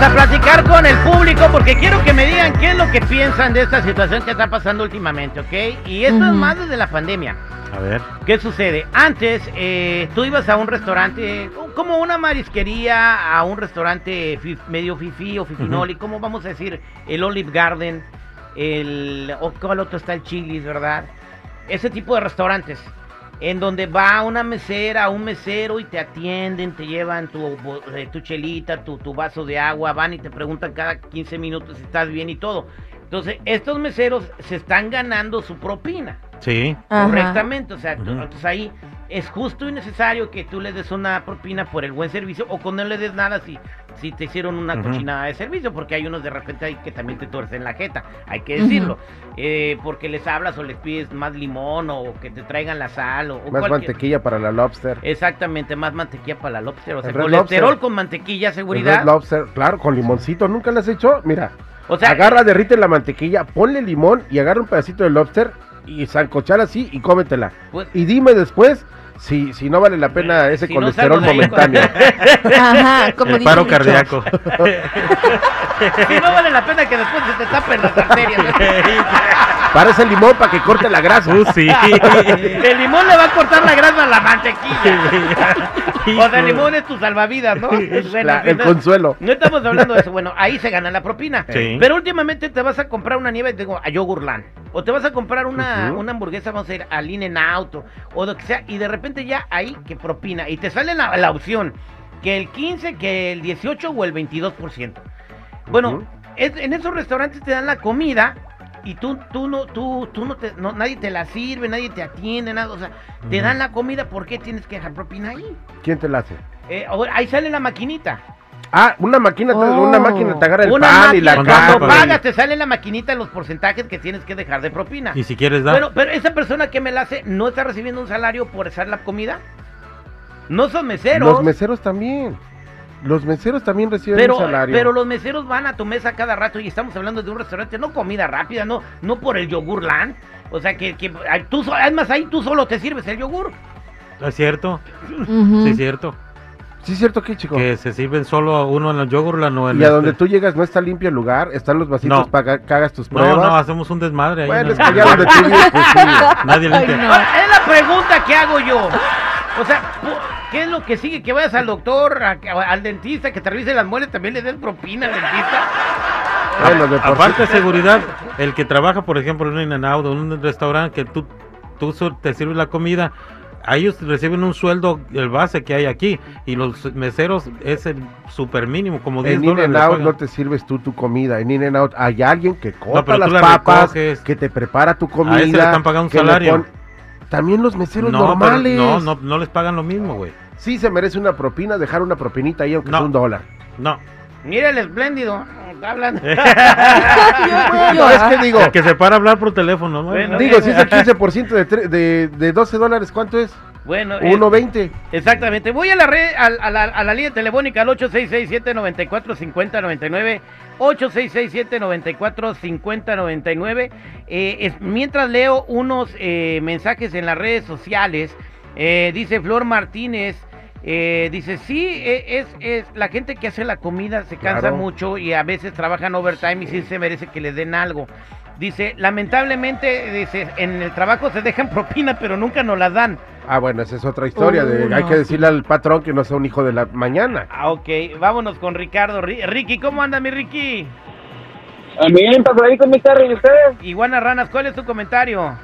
Vamos a platicar con el público porque quiero que me digan qué es lo que piensan de esta situación que está pasando últimamente, ¿ok? Y esto es más desde la pandemia. A ver. ¿Qué sucede? Antes eh, tú ibas a un restaurante, como una marisquería, a un restaurante medio fifí o fifinoli, como vamos a decir, el Olive Garden, el, o cuál otro está el Chili's, ¿verdad? Ese tipo de restaurantes en donde va una mesera, un mesero y te atienden, te llevan tu, eh, tu chelita, tu, tu, vaso de agua, van y te preguntan cada 15 minutos si estás bien y todo. Entonces, estos meseros se están ganando su propina. Sí. Correctamente, o sea, entonces ahí es justo y necesario que tú le des una propina por el buen servicio o con no le des nada si, si te hicieron una cochinada de servicio, porque hay unos de repente ahí que también te tuercen la jeta, hay que decirlo, eh, porque les hablas o les pides más limón o que te traigan la sal o, más mantequilla para la lobster. Exactamente, más mantequilla para la lobster, o sea, colesterol con mantequilla, seguridad. lobster, claro, con limoncito, ¿nunca lo has hecho? Mira. O sea, agarra, derrite la mantequilla, ponle limón y agarra un pedacito de lobster y zancochar así y cómetela. Pues y dime después si, si no vale la pena ese colesterol momentáneo. Ajá, como El paro cardíaco. si no vale la pena que después se te tapen las arterias. Parece el limón para que corte la grasa. Uh, sí. el limón le va a cortar la grasa a la mantequilla. o sea, el limón es tu salvavidas, ¿no? el consuelo. No estamos hablando de eso. Bueno, ahí se gana la propina. Pero últimamente te vas a comprar una nieve digo, a Yogurland. O te vas a comprar una, una hamburguesa, vamos a ir a In Auto. O lo que sea. Y de repente ya ahí que propina. Y te sale la, la opción que el 15, que el 18 o el 22%. Bueno, en esos restaurantes te dan la comida y tú, tú no, tú, tú no te, nadie te la sirve, nadie te atiende, nada, o sea, te dan la comida, ¿por qué tienes que dejar propina ahí? ¿Quién te la hace? Eh, ahí sale la maquinita. Ah, una máquina, una oh. máquina te agarra el pan y la Cuando pagas te sale la maquinita los porcentajes que tienes que dejar de propina. Y si quieres dar. Pero, pero esa persona que me la hace no está recibiendo un salario por hacer la comida. No son meseros. Los meseros también. Los meseros también reciben un salario. Pero los meseros van a tu mesa cada rato y estamos hablando de un restaurante, no comida rápida, no, no por el yogur land. O sea que, que tú, además ahí tú solo te sirves el yogur. ¿Es cierto? Sí, es cierto. Sí, es cierto que, chico. Que se sirven solo uno en el Yogurland o en Y a donde este. tú llegas no está limpio el lugar, están los vasitos para que hagas tus pruebas. No, no, hacemos un desmadre ahí. Bueno, es que ya donde tú vives, pues Nadie limpia. Es la pregunta que hago yo. O sea, ¿qué es lo que sigue? Que vayas al doctor, al dentista, que te revise las muelas, también le des propina al dentista. Bueno, aparte de seguridad, el que trabaja, por ejemplo, en un in en un restaurante, que tú, tú te sirves la comida, a ellos reciben un sueldo, el base que hay aquí, y los meseros es el super mínimo, como 10 En In Out no te sirves tú tu comida, en In and Out hay alguien que corta las papas, que te prepara tu comida. A ese le están pagando un salario. También los meseros normales. no, no, no les pagan lo mismo, güey. Sí se merece una propina, dejar una propinita ahí aunque sea un dólar. No. Mira el espléndido. Hablan. es que digo. que se para hablar por teléfono, ¿no? digo, si es el 15% de, de, de 12 dólares, ¿cuánto es? Bueno, 1.20. exactamente. Voy a la red, a, la, a la línea telefónica al 8667-945099. 8667-945099. Eh, es, mientras leo unos eh, mensajes en las redes sociales, eh, dice Flor Martínez. Eh, dice, sí, e, es, es la gente que hace la comida se cansa mucho y a veces trabajan overtime y sí se merece que le den algo. Dice, lamentablemente, dice, en el trabajo se dejan propina, pero nunca nos la dan. Ah, bueno, esa es otra historia. de, Hay que decirle al patrón que no sea un hijo de la mañana. Ah, ok. Vámonos con Ricardo. Ricky, ¿cómo anda mi Ricky? Bien, pasadito mi carro, ¿y ustedes? Iguana Ranas, ¿cuál es tu comentario?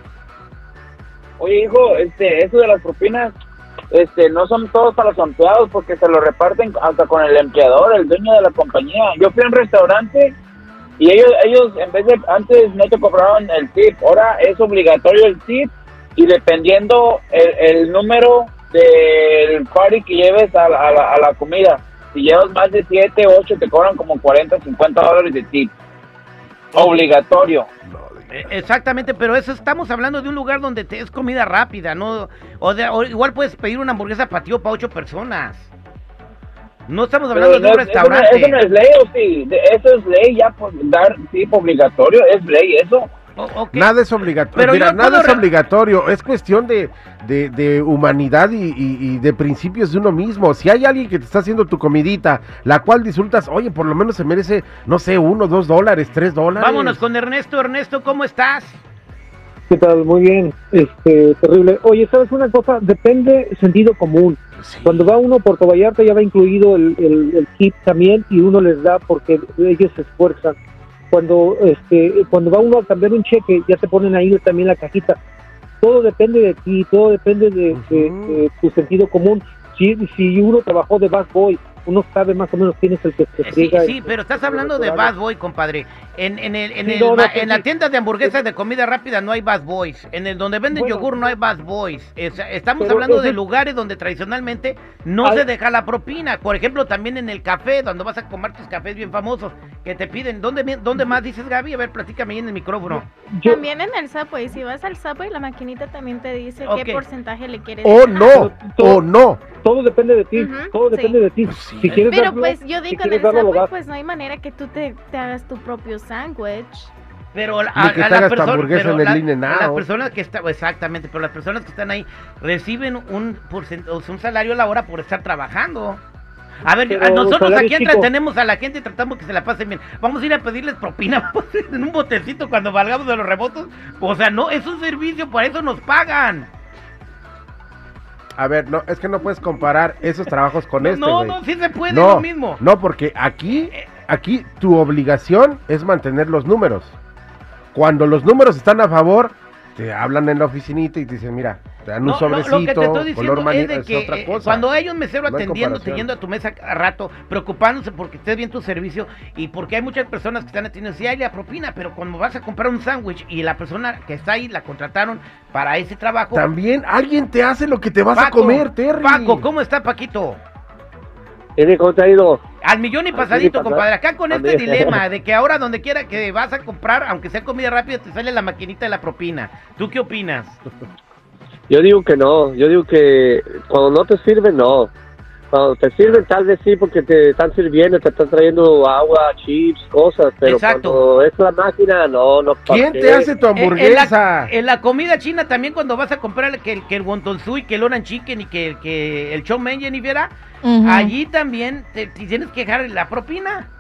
Oye, hijo, este, eso de las propinas, este, no son todos para los empleados porque se lo reparten hasta con el empleador, el dueño de la compañía. Yo fui a un restaurante y ellos, ellos en vez de, antes no te cobraban el tip, ahora es obligatorio el tip y dependiendo el, número del party que lleves a la, a, la, comida, si llevas más de 7, 8 te cobran como 40, 50 dólares de tip. Obligatorio. Exactamente, pero eso estamos hablando de un lugar donde te es comida rápida, ¿no? O, igual puedes pedir una hamburguesa patio para ocho personas. No estamos hablando de un restaurante. Eso no, es ley, o sí. Eso es ley ya por dar tip obligatorio, es ley eso. Nada es obligatorio. Mira, nada es obligatorio. Es cuestión de, de, humanidad y, de principios de uno mismo. Si hay alguien que te está haciendo tu comidita, la cual disfrutas, oye, por lo menos se merece, no sé, uno, dos dólares, tres dólares. Vámonos con Ernesto. Ernesto, ¿cómo estás? ¿Qué tal? Muy bien. Este, terrible. Oye, ¿sabes una cosa? Depende sentido común. Cuando va uno por Vallarta ya va incluido el, el, kit también y uno les da porque ellos se esfuerzan. Cuando este cuando va uno a cambiar un cheque ya te ponen ahí también la cajita. Todo depende de ti, todo depende de, tu sentido común. Si, si uno trabajó de bad boy uno sabe más o menos quién es el que se friega. Sí, sí, pero estás hablando de Bad Boy, compadre. En, en, el, en, el, en la tienda de hamburguesas de comida rápida no hay Bad Boys. En el donde venden yogur no hay Bad Boys. estamos hablando de lugares donde tradicionalmente no se deja la propina. Por ejemplo, también en el café, donde vas a comer tus cafés bien famosos, que te piden. ¿Dónde, dónde más dices, Gaby? A ver, platícame ahí en el micrófono. También en el Subway. Si vas al Subway, la maquinita también te dice qué porcentaje le quieres. O no, o no. Todo depende de ti. todo depende de ti. Pues pero pues yo digo, en el Subway, pues no hay manera que tú te, hagas tu propio sándwich. Pero a, la persona, las personas que están, exactamente, pero las personas que están ahí reciben un, un salario a la hora por estar trabajando. A ver, nosotros aquí entretenemos a la gente y tratamos que se la pasen bien. Vamos a ir a pedirles propina en un botecito cuando valgamos de los remotos. O sea, no, es un servicio, por eso nos pagan. A ver, no, es que no puedes comparar esos trabajos con este. No, no, sí se puede, lo mismo. No, porque aquí, aquí tu obligación es mantener los números. Cuando los números están a favor, te hablan en la oficinita y te dicen, mira, te dan un sobrecito, lo que te estoy diciendo es de que eh, cuando hay un mesero atendiendo, yendo a tu mesa a rato, preocupándose porque estés bien tu servicio y porque hay muchas personas que están atendiendo, sí hay la propina, pero cuando vas a comprar un sándwich y la persona que está ahí la contrataron para ese trabajo. También alguien te hace lo que te vas a comer, Terry. Paco, ¿cómo está Paquito? ¿Cómo te ha ido? Al millón y pasadito, compadre. Acá con este dilema de que ahora donde quiera que vas a comprar, aunque sea comida rápida, te sale la maquinita de la propina. ¿Tú qué opinas? Yo digo que no, yo digo que cuando no te sirve, no. Cuando te sirven, tal vez sí, porque te están sirviendo, te están trayendo agua, chips, cosas, pero cuando es la máquina, no, no. ¿Quién te hace tu hamburguesa? En la, comida china también cuando vas a comprar que, que el wonton sui, que el oran chicken y que, que el chow mein, y viera, allí también te, tienes que dejar la propina.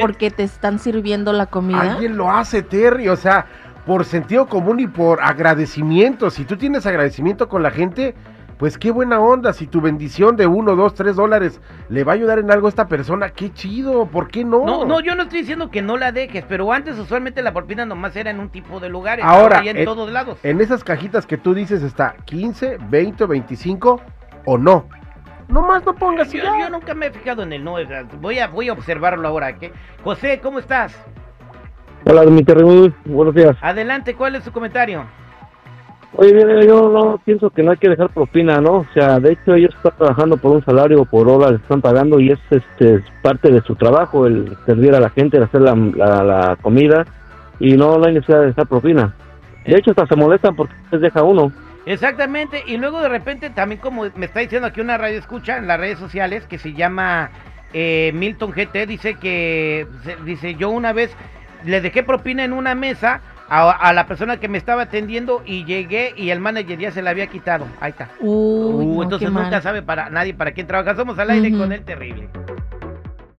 Porque te están sirviendo la comida. Alguien lo hace, Terry, o sea, por sentido común y por agradecimiento. Si tú tienes agradecimiento con la gente, pues qué buena onda. Si tu bendición de uno, dos, tres dólares le va a ayudar en algo a esta persona, qué chido. ¿Por qué no? No, no, yo no estoy diciendo que no la dejes, pero antes usualmente la propina nomás era en un tipo de lugares. Ahora, en, todos lados. En esas cajitas que tú dices está 15, 20, 25 o no. Nomás no pongas. Yo, yo, nunca me he fijado en el no. Voy a, voy a observarlo ahora. ¿qué? José, ¿cómo estás? Hola, mi buenos días. Adelante, ¿cuál es su comentario? Oye, yo no pienso que no hay que dejar propina, ¿no? O sea, de hecho ellos están trabajando por un salario, por horas, están pagando y es este parte de su trabajo el servir a la gente, el hacer la, la, comida y no, no hay necesidad de dejar propina. De hecho, hasta se molestan porque les deja uno. Exactamente, y luego de repente también como me está diciendo aquí una radio escucha en las redes sociales que se llama eh, Milton GT, dice que, dice yo una vez le dejé propina en una mesa a, la persona que me estaba atendiendo y llegué y el manager ya se la había quitado. Ahí está. Uh, entonces nunca sabe para nadie para quién trabaja. Somos al aire con el terrible.